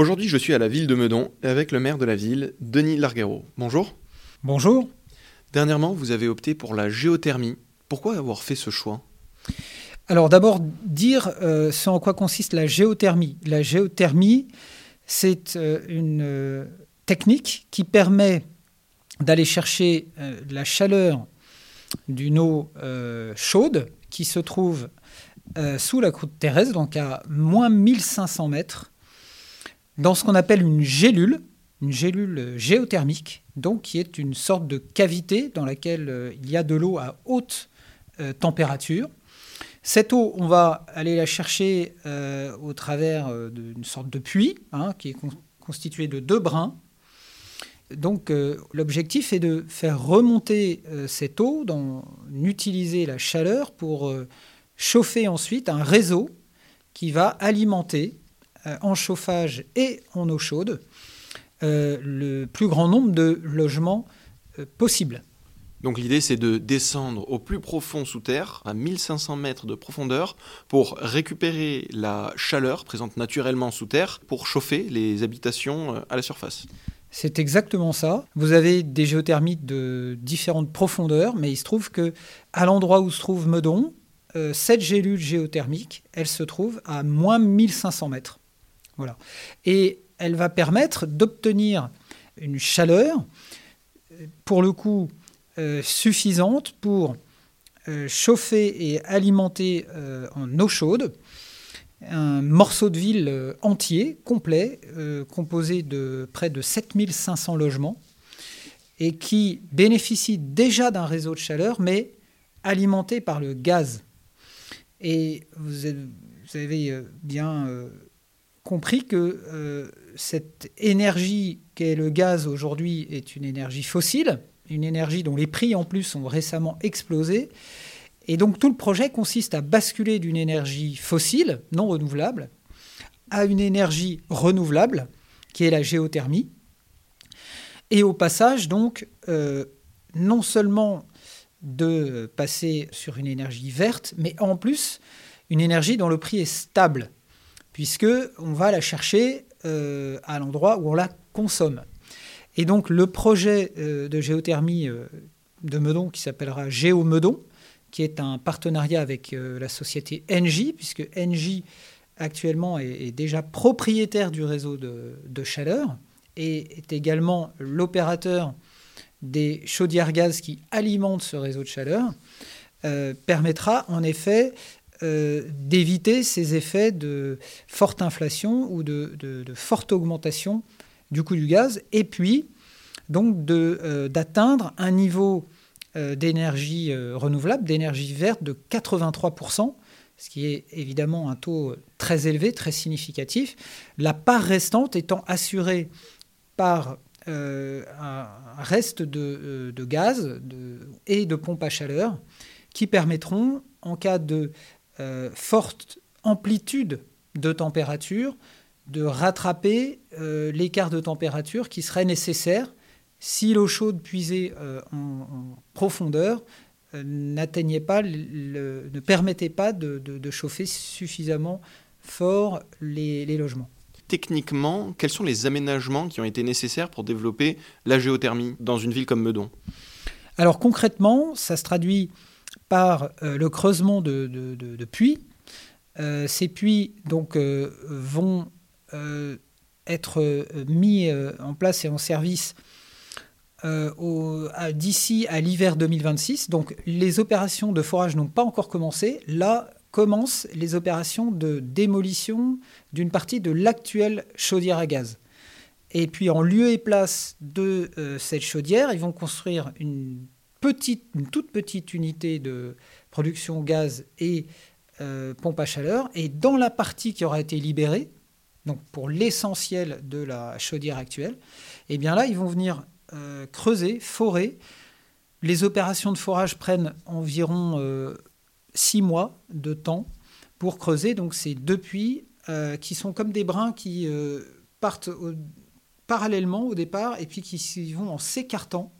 Aujourd'hui, je suis à la ville de Meudon avec le maire de la ville, Denis Larguero. Bonjour. Bonjour. Dernièrement, vous avez opté pour la géothermie. Pourquoi avoir fait ce choix? Alors d'abord, dire euh, ce en quoi consiste la géothermie. La géothermie, c'est euh, une euh, technique qui permet d'aller chercher la chaleur d'une eau chaude qui se trouve sous la croûte terrestre, donc à moins 1500 mètres, dans ce qu'on appelle une gélule, une gélule géothermique, donc qui est une sorte de cavité dans laquelle il y a de l'eau à haute euh, température. Cette eau, on va aller la chercher euh, au travers euh, d'une sorte de puits hein, qui est constitué de deux brins. Donc l'objectif est de faire remonter cette eau, d'utiliser la chaleur pour chauffer ensuite un réseau qui va alimenter en chauffage et en eau chaude le plus grand nombre de logements possibles. Donc l'idée c'est de descendre au plus profond sous terre, à 1500 mètres de profondeur, pour récupérer la chaleur présente naturellement sous terre pour chauffer les habitations euh, à la surface. C'est exactement ça. Vous avez des géothermites de différentes profondeurs, mais il se trouve que à l'endroit où se trouve Meudon, euh, cette gélule géothermique, elle se trouve à moins 1500 mètres. Et elle va permettre d'obtenir une chaleur, pour le coup, euh, suffisante pour euh, chauffer et alimenter euh, en eau chaude un morceau de ville entier, complet, composé de près de 7500 logements, et qui bénéficie déjà d'un réseau de chaleur, mais alimenté par le gaz. Et vous avez bien compris que cette énergie qu'est le gaz aujourd'hui est une énergie fossile, une énergie dont les prix en plus ont récemment explosé. Et donc tout le projet consiste à basculer d'une énergie fossile, non renouvelable, à une énergie renouvelable, qui est la géothermie. Et au passage, donc, euh, non seulement de passer sur une énergie verte, mais en plus une énergie dont le prix est stable, puisque on va la chercher euh, à l'endroit où on la consomme. Et donc le projet euh, de géothermie euh, de Meudon, qui s'appellera GéoMeudon, qui est un partenariat avec la société Engie, puisque Engie actuellement est, déjà propriétaire du réseau de, chaleur et est également l'opérateur des chaudières gaz qui alimentent ce réseau de chaleur, permettra en effet d'éviter ces effets de forte inflation ou de, de forte augmentation du coût du gaz, et puis donc euh, d'atteindre un niveau euh, d'énergie euh, renouvelable, d'énergie verte de 83%, ce qui est évidemment un taux très élevé, très significatif, la part restante étant assurée par un reste de, gaz et de pompes à chaleur qui permettront, en cas de forte amplitude de température, de rattraper euh, l'écart de température qui serait nécessaire si l'eau chaude puisée euh, en, profondeur euh, n'atteignait pas, ne permettait pas de, chauffer suffisamment fort les, logements. Techniquement, quels sont les aménagements qui ont été nécessaires pour développer la géothermie dans une ville comme Meudon? Alors concrètement, ça se traduit par le creusement de, puits. ces puits donc, vont euh, être euh, mis euh, en place et en service d'ici à l'hiver 2026. Donc les opérations de forage n'ont pas encore commencé. Là commencent les opérations de démolition d'une partie de l'actuelle chaudière à gaz. Et puis en lieu et place de cette chaudière, ils vont construire une, une toute petite unité de production gaz et pompe à chaleur. Et dans la partie qui aura été libérée, donc pour l'essentiel de la chaudière actuelle, eh bien là, ils vont venir euh, creuser, forer. Les opérations de forage prennent environ euh, six mois de temps pour creuser. Donc c'est deux puits euh, qui sont comme des brins qui partent parallèlement au départ et puis qui vont en s'écartant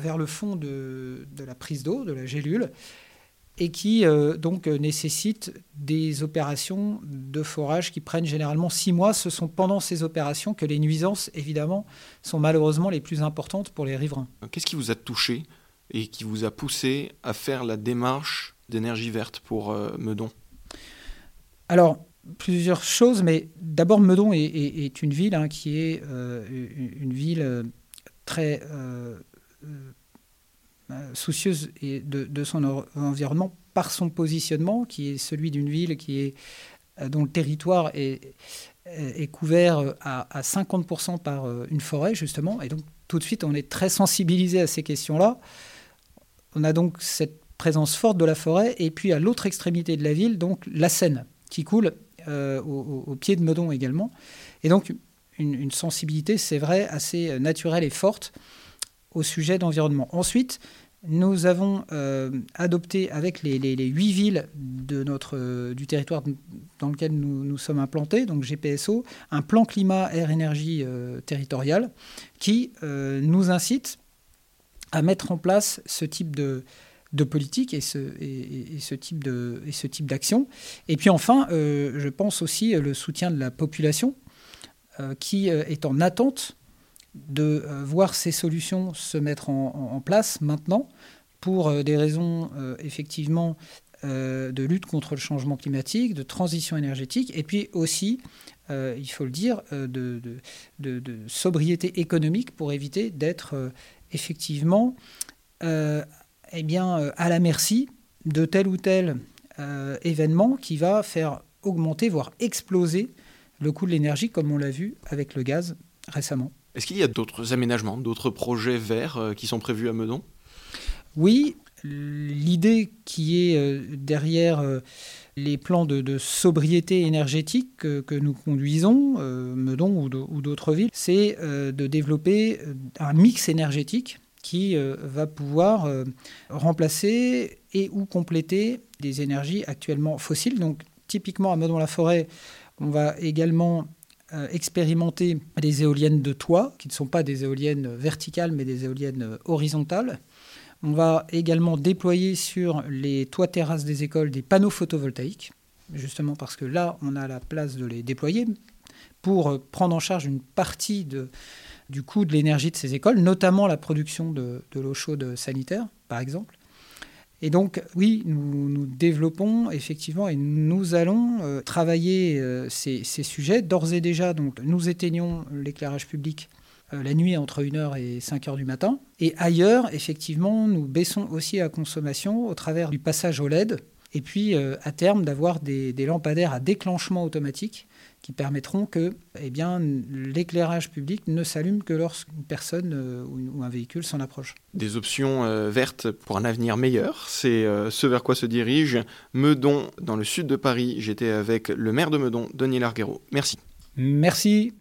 vers le fond de, de la prise d'eau, de la gélule. et qui donc nécessitent des opérations de forage qui prennent généralement six mois. Ce sont pendant ces opérations que les nuisances, évidemment, sont malheureusement les plus importantes pour les riverains. Qu'est-ce qui vous a touché et qui vous a poussé à faire la démarche d'énergie verte pour Meudon? Alors, plusieurs choses, mais d'abord Meudon est, une ville hein, qui est euh, une ville euh, très euh, soucieuse de, son environnement par son positionnement, qui est celui d'une ville qui est, dont le territoire est, est couvert à, à 50% par une forêt, justement. Et donc tout de suite, on est très sensibilisé à ces questions-là. On a donc cette présence forte de la forêt, et puis à l'autre extrémité de la ville, donc la Seine, qui coule euh, au, pied de Meudon également. Et donc, une, sensibilité, c'est vrai, assez naturelle et forte au sujet d'environnement. Ensuite, nous avons euh, adopté avec les, huit villes de notre, du territoire dans lequel nous, nous, sommes implantés, donc GPSO, un plan climat air énergie euh, territorial qui nous incite à mettre en place ce type de, politique et ce, type d'action. Et puis enfin, euh, je pense aussi le soutien de la population euh, qui euh, est en attente de voir ces solutions se mettre en, place maintenant pour des raisons effectivement de lutte contre le changement climatique, de transition énergétique, et puis aussi, il faut le dire, de, sobriété économique pour éviter d'être effectivement eh bien, euh, à la merci de tel ou tel euh, événement qui va faire augmenter, voire exploser le coût de l'énergie, comme on l'a vu avec le gaz récemment. Est-ce qu'il y a d'autres aménagements, d'autres projets verts euh, qui sont prévus à Meudon? Oui, l'idée qui est derrière les plans de, sobriété énergétique que, nous conduisons, Meudon ou d'autres villes, c'est de développer un mix énergétique qui euh, va pouvoir euh, remplacer et ou compléter des énergies actuellement fossiles. Donc typiquement à Meudon-la-Forêt, on va également euh, expérimenter des éoliennes de toit, qui ne sont pas des éoliennes verticales, mais des éoliennes horizontales. On va également déployer sur les toits terrasses des écoles des panneaux photovoltaïques, justement parce que là, on a la place de les déployer pour prendre en charge une partie du coût de l'énergie de ces écoles, notamment la production de, l'eau chaude sanitaire, par exemple. Et donc, oui, nous, développons effectivement et nous allons euh, travailler euh, ces, sujets. D'ores et déjà, donc, nous éteignons l'éclairage public euh, la nuit entre 1h et 5h du matin. Et ailleurs, effectivement, nous baissons aussi la consommation au travers du passage au LED. Et puis, à terme, d'avoir des lampadaires à déclenchement automatique qui permettront que eh bien, l'éclairage public ne s'allume que lorsqu'une personne euh, ou, un véhicule s'en approche. Des options euh, vertes pour un avenir meilleur, c'est euh, ce vers quoi se dirige Meudon, dans le sud de Paris. J'étais avec le maire de Meudon, Denis Larguero. Merci. Merci.